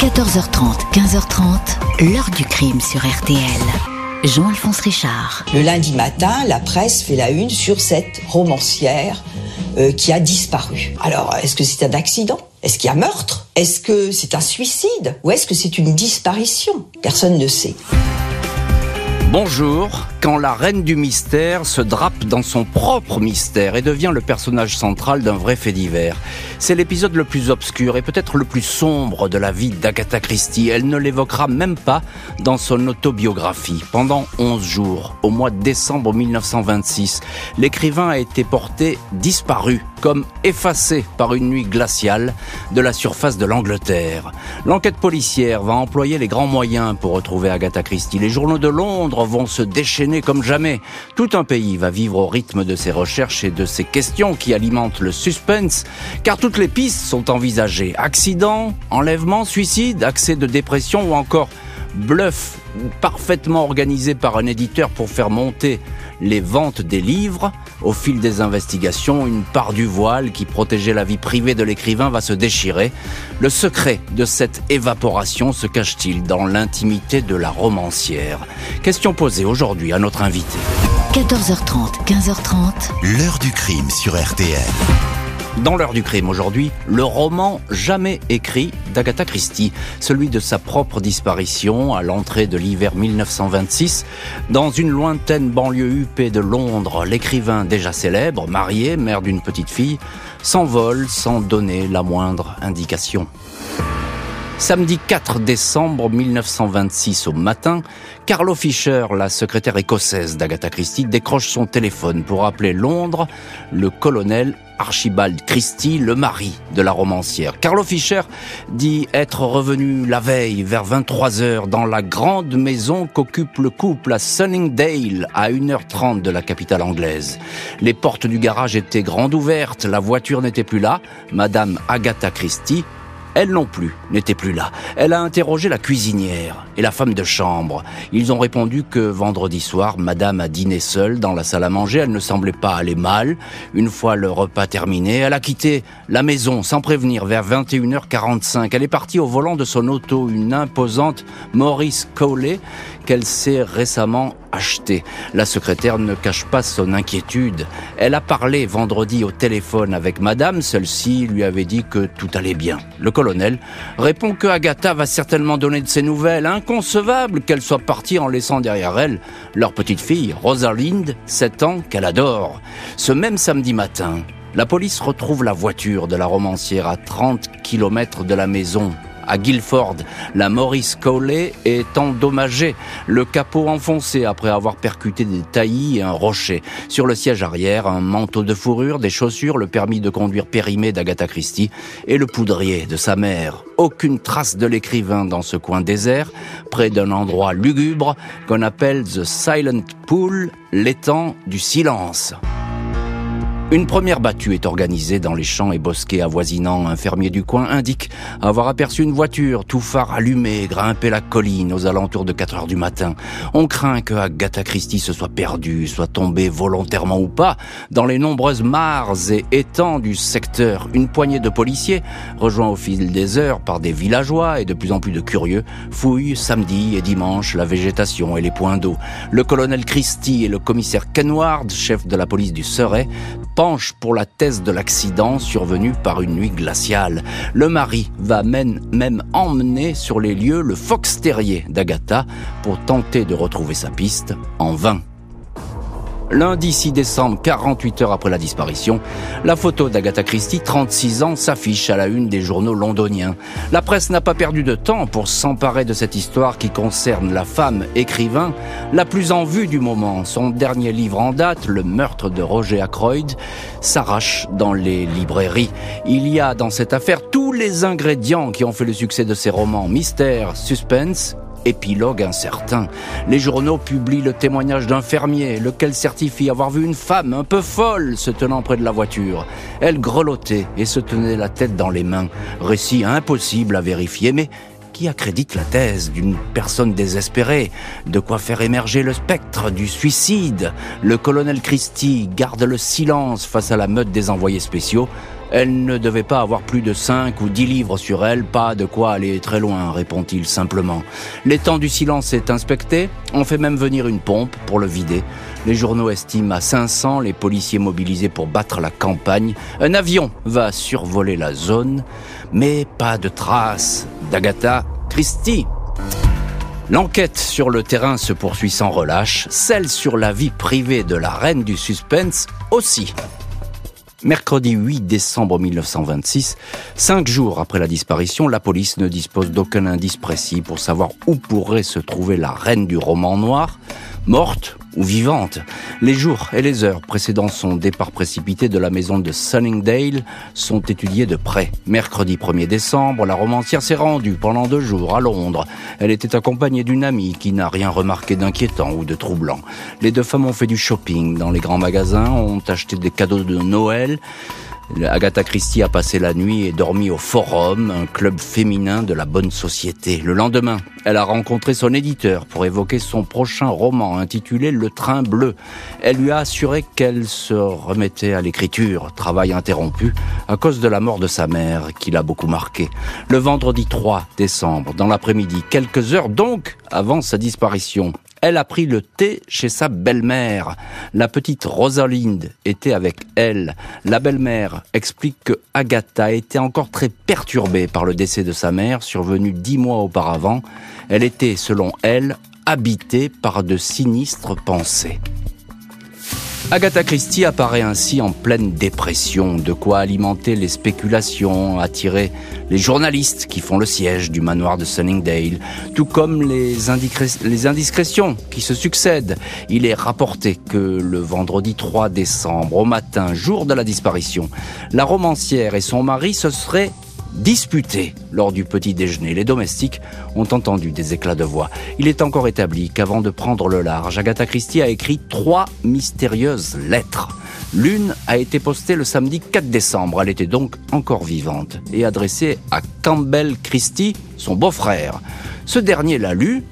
14h30, 15h30, l'heure du crime sur RTL. Jean-Alphonse Richard. Le lundi matin, la presse fait la une sur cette romancière euh, qui a disparu. Alors, est-ce que c'est un accident? Est-ce qu'il y a meurtre? Est-ce que c'est un suicide? Ou est-ce que c'est une disparition? Personne ne sait. Bonjour, quand la reine du mystère se drape dans son propre mystère et devient le personnage central d'un vrai fait divers. C'est l'épisode le plus obscur et peut-être le plus sombre de la vie d'Agatha Christie. Elle ne l'évoquera même pas dans son autobiographie. Pendant 11 jours, au mois de décembre 1926, l'écrivain a été porté disparu, comme effacé par une nuit glaciale de la surface de l'Angleterre. L'enquête policière va employer les grands moyens pour retrouver Agatha Christie. Les journaux de Londres vont se déchaîner comme jamais. Tout un pays va vivre au rythme de ces recherches et de ces questions qui alimentent le suspense, car toutes les pistes sont envisagées. Accident, enlèvement, suicide, accès de dépression ou encore bluff parfaitement organisé par un éditeur pour faire monter les ventes des livres. Au fil des investigations, une part du voile qui protégeait la vie privée de l'écrivain va se déchirer. Le secret de cette évaporation se cache-t-il dans l'intimité de la romancière? Question posée aujourd'hui à notre invité. 14h30, 15h30. L'heure du crime sur RTL. Dans l'heure du crime aujourd'hui, le roman jamais écrit d'Agatha Christie, celui de sa propre disparition à l'entrée de l'hiver 1926. Dans une lointaine banlieue huppée de Londres, l'écrivain déjà célèbre, marié, mère d'une petite fille, s'envole sans donner la moindre indication. Samedi 4 décembre 1926 au matin, Carlo Fischer, la secrétaire écossaise d'Agatha Christie, décroche son téléphone pour appeler Londres le colonel Archibald Christie, le mari de la romancière. Carlo Fischer dit être revenu la veille vers 23 heures dans la grande maison qu'occupe le couple à Sunningdale, à 1h30 de la capitale anglaise. Les portes du garage étaient grandes ouvertes, la voiture n'était plus là. Madame Agatha Christie elle non plus n'était plus là. Elle a interrogé la cuisinière et la femme de chambre. Ils ont répondu que vendredi soir, madame a dîné seule dans la salle à manger. Elle ne semblait pas aller mal. Une fois le repas terminé, elle a quitté la maison sans prévenir vers 21h45. Elle est partie au volant de son auto, une imposante Maurice Cowley qu'elle s'est récemment achetée. La secrétaire ne cache pas son inquiétude. Elle a parlé vendredi au téléphone avec madame, celle-ci lui avait dit que tout allait bien. Le colonel répond que Agatha va certainement donner de ses nouvelles. Inconcevable qu'elle soit partie en laissant derrière elle leur petite fille, Rosalind, 7 ans, qu'elle adore. Ce même samedi matin, la police retrouve la voiture de la romancière à 30 km de la maison à Guilford. La Maurice Cowley est endommagée, le capot enfoncé après avoir percuté des taillis et un rocher. Sur le siège arrière, un manteau de fourrure, des chaussures, le permis de conduire périmé d'Agatha Christie et le poudrier de sa mère. Aucune trace de l'écrivain dans ce coin désert, près d'un endroit lugubre qu'on appelle The Silent Pool, l'étang du silence. Une première battue est organisée dans les champs et bosquets avoisinants. Un fermier du coin indique avoir aperçu une voiture, tout phare allumé, grimper la colline aux alentours de 4 heures du matin. On craint que Agatha Christie se soit perdue, soit tombée volontairement ou pas, dans les nombreuses mares et étangs du secteur. Une poignée de policiers, rejoints au fil des heures par des villageois et de plus en plus de curieux, fouillent samedi et dimanche la végétation et les points d'eau. Le colonel Christie et le commissaire Kenward, chef de la police du Surrey, penche pour la thèse de l'accident survenu par une nuit glaciale. Le mari va même, même emmener sur les lieux le fox terrier d'Agatha pour tenter de retrouver sa piste en vain. Lundi 6 décembre, 48 heures après la disparition, la photo d'Agatha Christie, 36 ans, s'affiche à la une des journaux londoniens. La presse n'a pas perdu de temps pour s'emparer de cette histoire qui concerne la femme écrivain la plus en vue du moment. Son dernier livre en date, Le meurtre de Roger Ackroyd, s'arrache dans les librairies. Il y a dans cette affaire tous les ingrédients qui ont fait le succès de ses romans. Mystère, suspense, épilogue incertain. Les journaux publient le témoignage d'un fermier, lequel certifie avoir vu une femme un peu folle se tenant près de la voiture. Elle grelottait et se tenait la tête dans les mains. Récit impossible à vérifier, mais qui accrédite la thèse d'une personne désespérée, de quoi faire émerger le spectre du suicide? Le colonel Christie garde le silence face à la meute des envoyés spéciaux, Elle ne devait pas avoir plus de 5 ou 10 livres sur elle, pas de quoi aller très loin, répond-il simplement. L'étang du silence est inspecté, on fait même venir une pompe pour le vider. Les journaux estiment à 500 les policiers mobilisés pour battre la campagne. Un avion va survoler la zone, mais pas de traces d'Agatha Christie. L'enquête sur le terrain se poursuit sans relâche, celle sur la vie privée de la reine du suspense aussi. Mercredi 8 décembre 1926, cinq jours après la disparition, la police ne dispose d'aucun indice précis pour savoir où pourrait se trouver la reine du roman noir, morte ou vivante. Les jours et les heures précédant son départ précipité de la maison de Sunningdale sont étudiés de près. Mercredi 1er décembre, la romancière s'est rendue pendant deux jours à Londres. Elle était accompagnée d'une amie qui n'a rien remarqué d'inquiétant ou de troublant. Les deux femmes ont fait du shopping dans les grands magasins, ont acheté des cadeaux de Noël, Agatha Christie a passé la nuit et dormi au Forum, un club féminin de la bonne société. Le lendemain, elle a rencontré son éditeur pour évoquer son prochain roman intitulé Le Train Bleu. Elle lui a assuré qu'elle se remettait à l'écriture, travail interrompu à cause de la mort de sa mère qui l'a beaucoup marqué. Le vendredi 3 décembre, dans l'après-midi, quelques heures donc avant sa disparition, elle a pris le thé chez sa belle-mère. La petite Rosalind était avec elle. La belle-mère explique que Agatha était encore très perturbée par le décès de sa mère, survenu dix mois auparavant. Elle était, selon elle, habitée par de sinistres pensées. Agatha Christie apparaît ainsi en pleine dépression, de quoi alimenter les spéculations, attirer les journalistes qui font le siège du manoir de Sunningdale, tout comme les, indiscrétions qui se succèdent. Il est rapporté que le vendredi 3 décembre, au matin, jour de la disparition, la romancière et son mari se seraient disputé lors du petit déjeuner. Les domestiques ont entendu des éclats de voix. Il est encore établi qu'avant de prendre le large, Agatha Christie a écrit trois mystérieuses lettres. L'une a été postée le samedi 4 décembre. Elle était donc encore vivante et adressée à Campbell Christie, son beau-frère. Ce dernier l'a lue,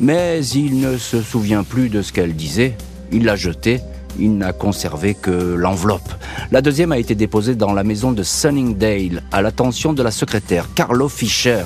mais il ne se souvient plus de ce qu'elle disait. Il l'a jetée il n'a conservé que l'enveloppe. La deuxième a été déposée dans la maison de Sunningdale à l'attention de la secrétaire Carlo Fischer.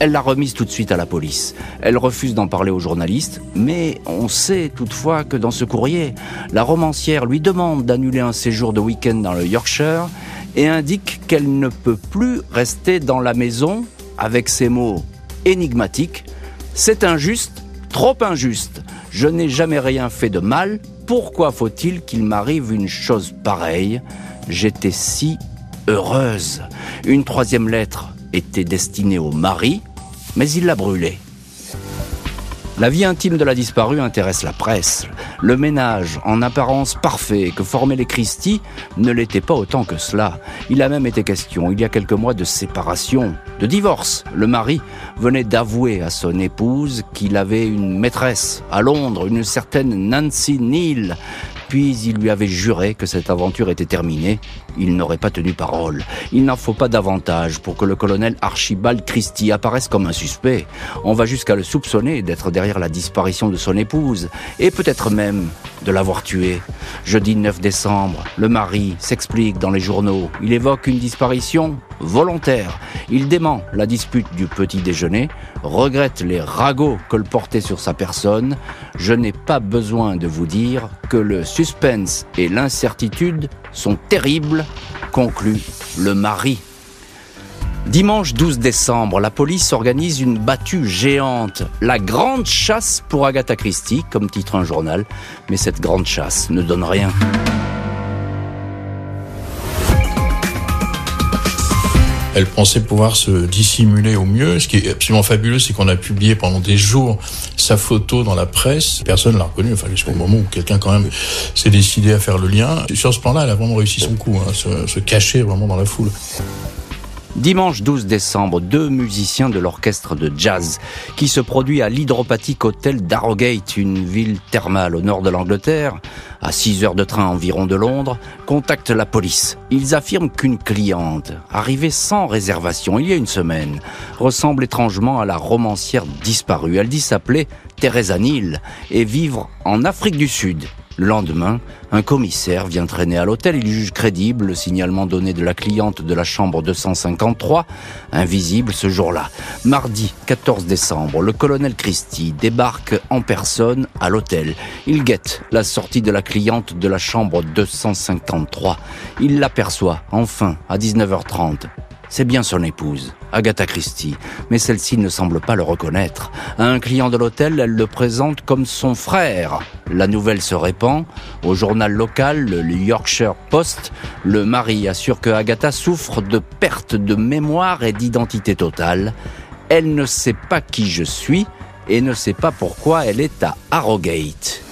Elle l'a remise tout de suite à la police. Elle refuse d'en parler aux journalistes, mais on sait toutefois que dans ce courrier, la romancière lui demande d'annuler un séjour de week-end dans le Yorkshire et indique qu'elle ne peut plus rester dans la maison avec ces mots énigmatiques. C'est injuste, trop injuste. Je n'ai jamais rien fait de mal, pourquoi faut-il qu'il m'arrive une chose pareille? J'étais si heureuse. Une troisième lettre était destinée au mari, mais il l'a brûlée. La vie intime de la disparue intéresse la presse. Le ménage, en apparence parfait, que formaient les Christie, ne l'était pas autant que cela. Il a même été question, il y a quelques mois, de séparation, de divorce. Le mari venait d'avouer à son épouse qu'il avait une maîtresse à Londres, une certaine Nancy Neal, puis il lui avait juré que cette aventure était terminée. Il n'aurait pas tenu parole. Il n'en faut pas davantage pour que le colonel Archibald Christie apparaisse comme un suspect. On va jusqu'à le soupçonner d'être derrière la disparition de son épouse, et peut-être même de l'avoir tuée. Jeudi 9 décembre, le mari s'explique dans les journaux. Il évoque une disparition volontaire. Il dément la dispute du petit déjeuner, regrette les ragots colportés sur sa personne. Je n'ai pas besoin de vous dire que le suspense et l'incertitude sont terribles, conclut le mari. Dimanche 12 décembre, la police organise une battue géante, la grande chasse pour Agatha Christie, comme titre un journal, mais cette grande chasse ne donne rien. Elle pensait pouvoir se dissimuler au mieux. Ce qui est absolument fabuleux, c'est qu'on a publié pendant des jours sa photo dans la presse. Personne l'a reconnue, enfin jusqu'au moment où quelqu'un quand même s'est décidé à faire le lien. Sur ce plan-là, elle a vraiment réussi son coup, hein, se cacher vraiment dans la foule. Dimanche 12 décembre, deux musiciens de l'orchestre de jazz qui se produit à l'hydropathique hôtel d'Arrogate, une ville thermale au nord de l'Angleterre, à 6 heures de train environ de Londres, contactent la police. Ils affirment qu'une cliente, arrivée sans réservation il y a une semaine, ressemble étrangement à la romancière disparue. Elle dit s'appeler Teresa Neal et vivre en Afrique du Sud. Le lendemain, un commissaire vient traîner à l'hôtel. Il juge crédible le signalement donné de la cliente de la chambre 253, invisible ce jour-là. Mardi 14 décembre, le colonel Christie débarque en personne à l'hôtel. Il guette la sortie de la cliente de la chambre 253. Il l'aperçoit enfin à 19h30. C'est bien son épouse, Agatha Christie, mais celle-ci ne semble pas le reconnaître. À un client de l'hôtel, elle le présente comme son frère. La nouvelle se répand. Au journal local, le Yorkshire Post, le mari assure que Agatha souffre de perte de mémoire et d'identité totale. Elle ne sait pas qui je suis et ne sait pas pourquoi elle est à Harrogate.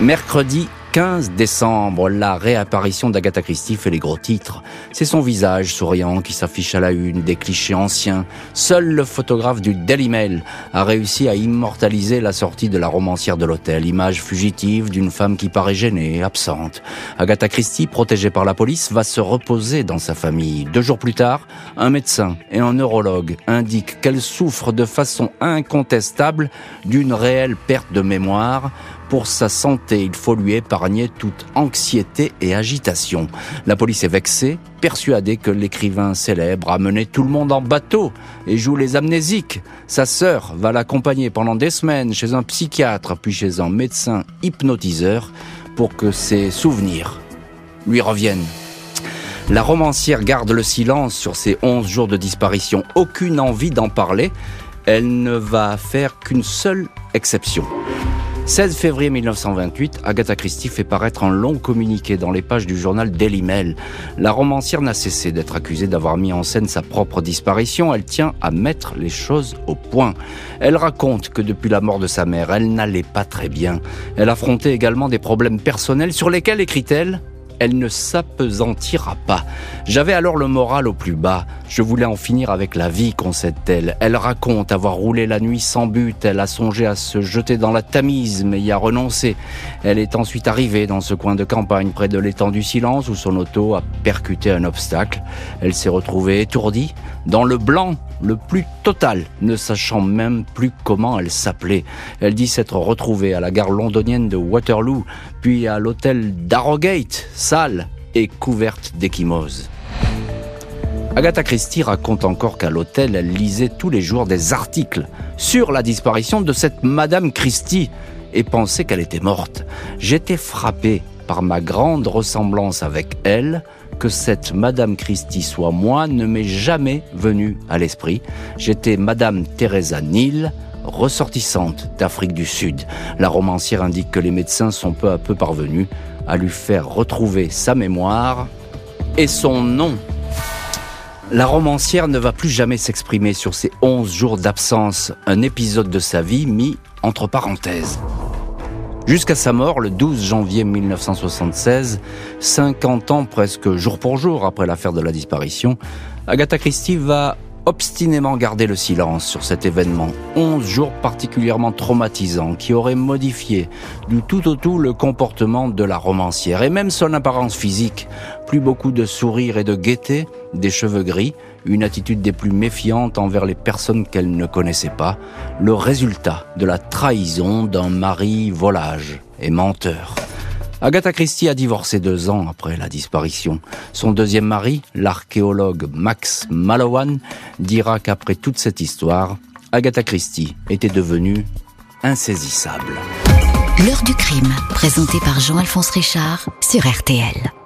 Mercredi 15 décembre, la réapparition d'Agatha Christie fait les gros titres. C'est son visage souriant qui s'affiche à la une, des clichés anciens. Seul le photographe du Daily Mail a réussi à immortaliser la sortie de la romancière de l'hôtel, image fugitive d'une femme qui paraît gênée, absente. Agatha Christie, protégée par la police, va se reposer dans sa famille. Deux jours plus tard, un médecin et un neurologue indiquent qu'elle souffre de façon incontestable d'une réelle perte de mémoire pour sa santé, il faut lui épargner toute anxiété et agitation. La police est vexée, persuadée que l'écrivain célèbre a mené tout le monde en bateau et joue les amnésiques. Sa sœur va l'accompagner pendant des semaines chez un psychiatre puis chez un médecin hypnotiseur pour que ses souvenirs lui reviennent. La romancière garde le silence sur ces 11 jours de disparition. Aucune envie d'en parler. Elle ne va faire qu'une seule exception. 16 février 1928, Agatha Christie fait paraître un long communiqué dans les pages du journal Daily Mail. La romancière n'a cessé d'être accusée d'avoir mis en scène sa propre disparition. Elle tient à mettre les choses au point. Elle raconte que depuis la mort de sa mère, elle n'allait pas très bien. Elle affrontait également des problèmes personnels sur lesquels, écrit-elle, elle ne s'apesantira pas. J'avais alors le moral au plus bas. Je voulais en finir avec la vie, concède-t-elle. Elle raconte avoir roulé la nuit sans but. Elle a songé à se jeter dans la Tamise, mais y a renoncé. Elle est ensuite arrivée dans ce coin de campagne, près de l'étang du silence, où son auto a percuté un obstacle. Elle s'est retrouvée étourdie, dans le blanc le plus total, ne sachant même plus comment elle s'appelait. Elle dit s'être retrouvée à la gare londonienne de Waterloo, puis à l'hôtel d'Arrogate, sale et couverte d'échymoses. Agatha Christie raconte encore qu'à l'hôtel, elle lisait tous les jours des articles sur la disparition de cette Madame Christie et pensait qu'elle était morte. J'étais frappé par ma grande ressemblance avec elle, que cette Madame Christie soit moi ne m'est jamais venu à l'esprit. J'étais Madame Teresa Neal, ressortissante d'Afrique du Sud. La romancière indique que les médecins sont peu à peu parvenus à lui faire retrouver sa mémoire et son nom. La romancière ne va plus jamais s'exprimer sur ces 11 jours d'absence, un épisode de sa vie mis entre parenthèses. Jusqu'à sa mort, le 12 janvier 1976, 50 ans presque jour pour jour après l'affaire de la disparition, Agatha Christie va obstinément garder le silence sur cet événement. 11 jours particulièrement traumatisants qui auraient modifié du tout au tout le comportement de la romancière et même son apparence physique. Plus beaucoup de sourire et de gaieté, des cheveux gris, une attitude des plus méfiantes envers les personnes qu'elle ne connaissait pas, le résultat de la trahison d'un mari volage et menteur. Agatha Christie a divorcé deux ans après la disparition. Son deuxième mari, l'archéologue Max Malowan, dira qu'après toute cette histoire, Agatha Christie était devenue insaisissable. L'heure du crime, présenté par Jean-Alphonse Richard sur RTL.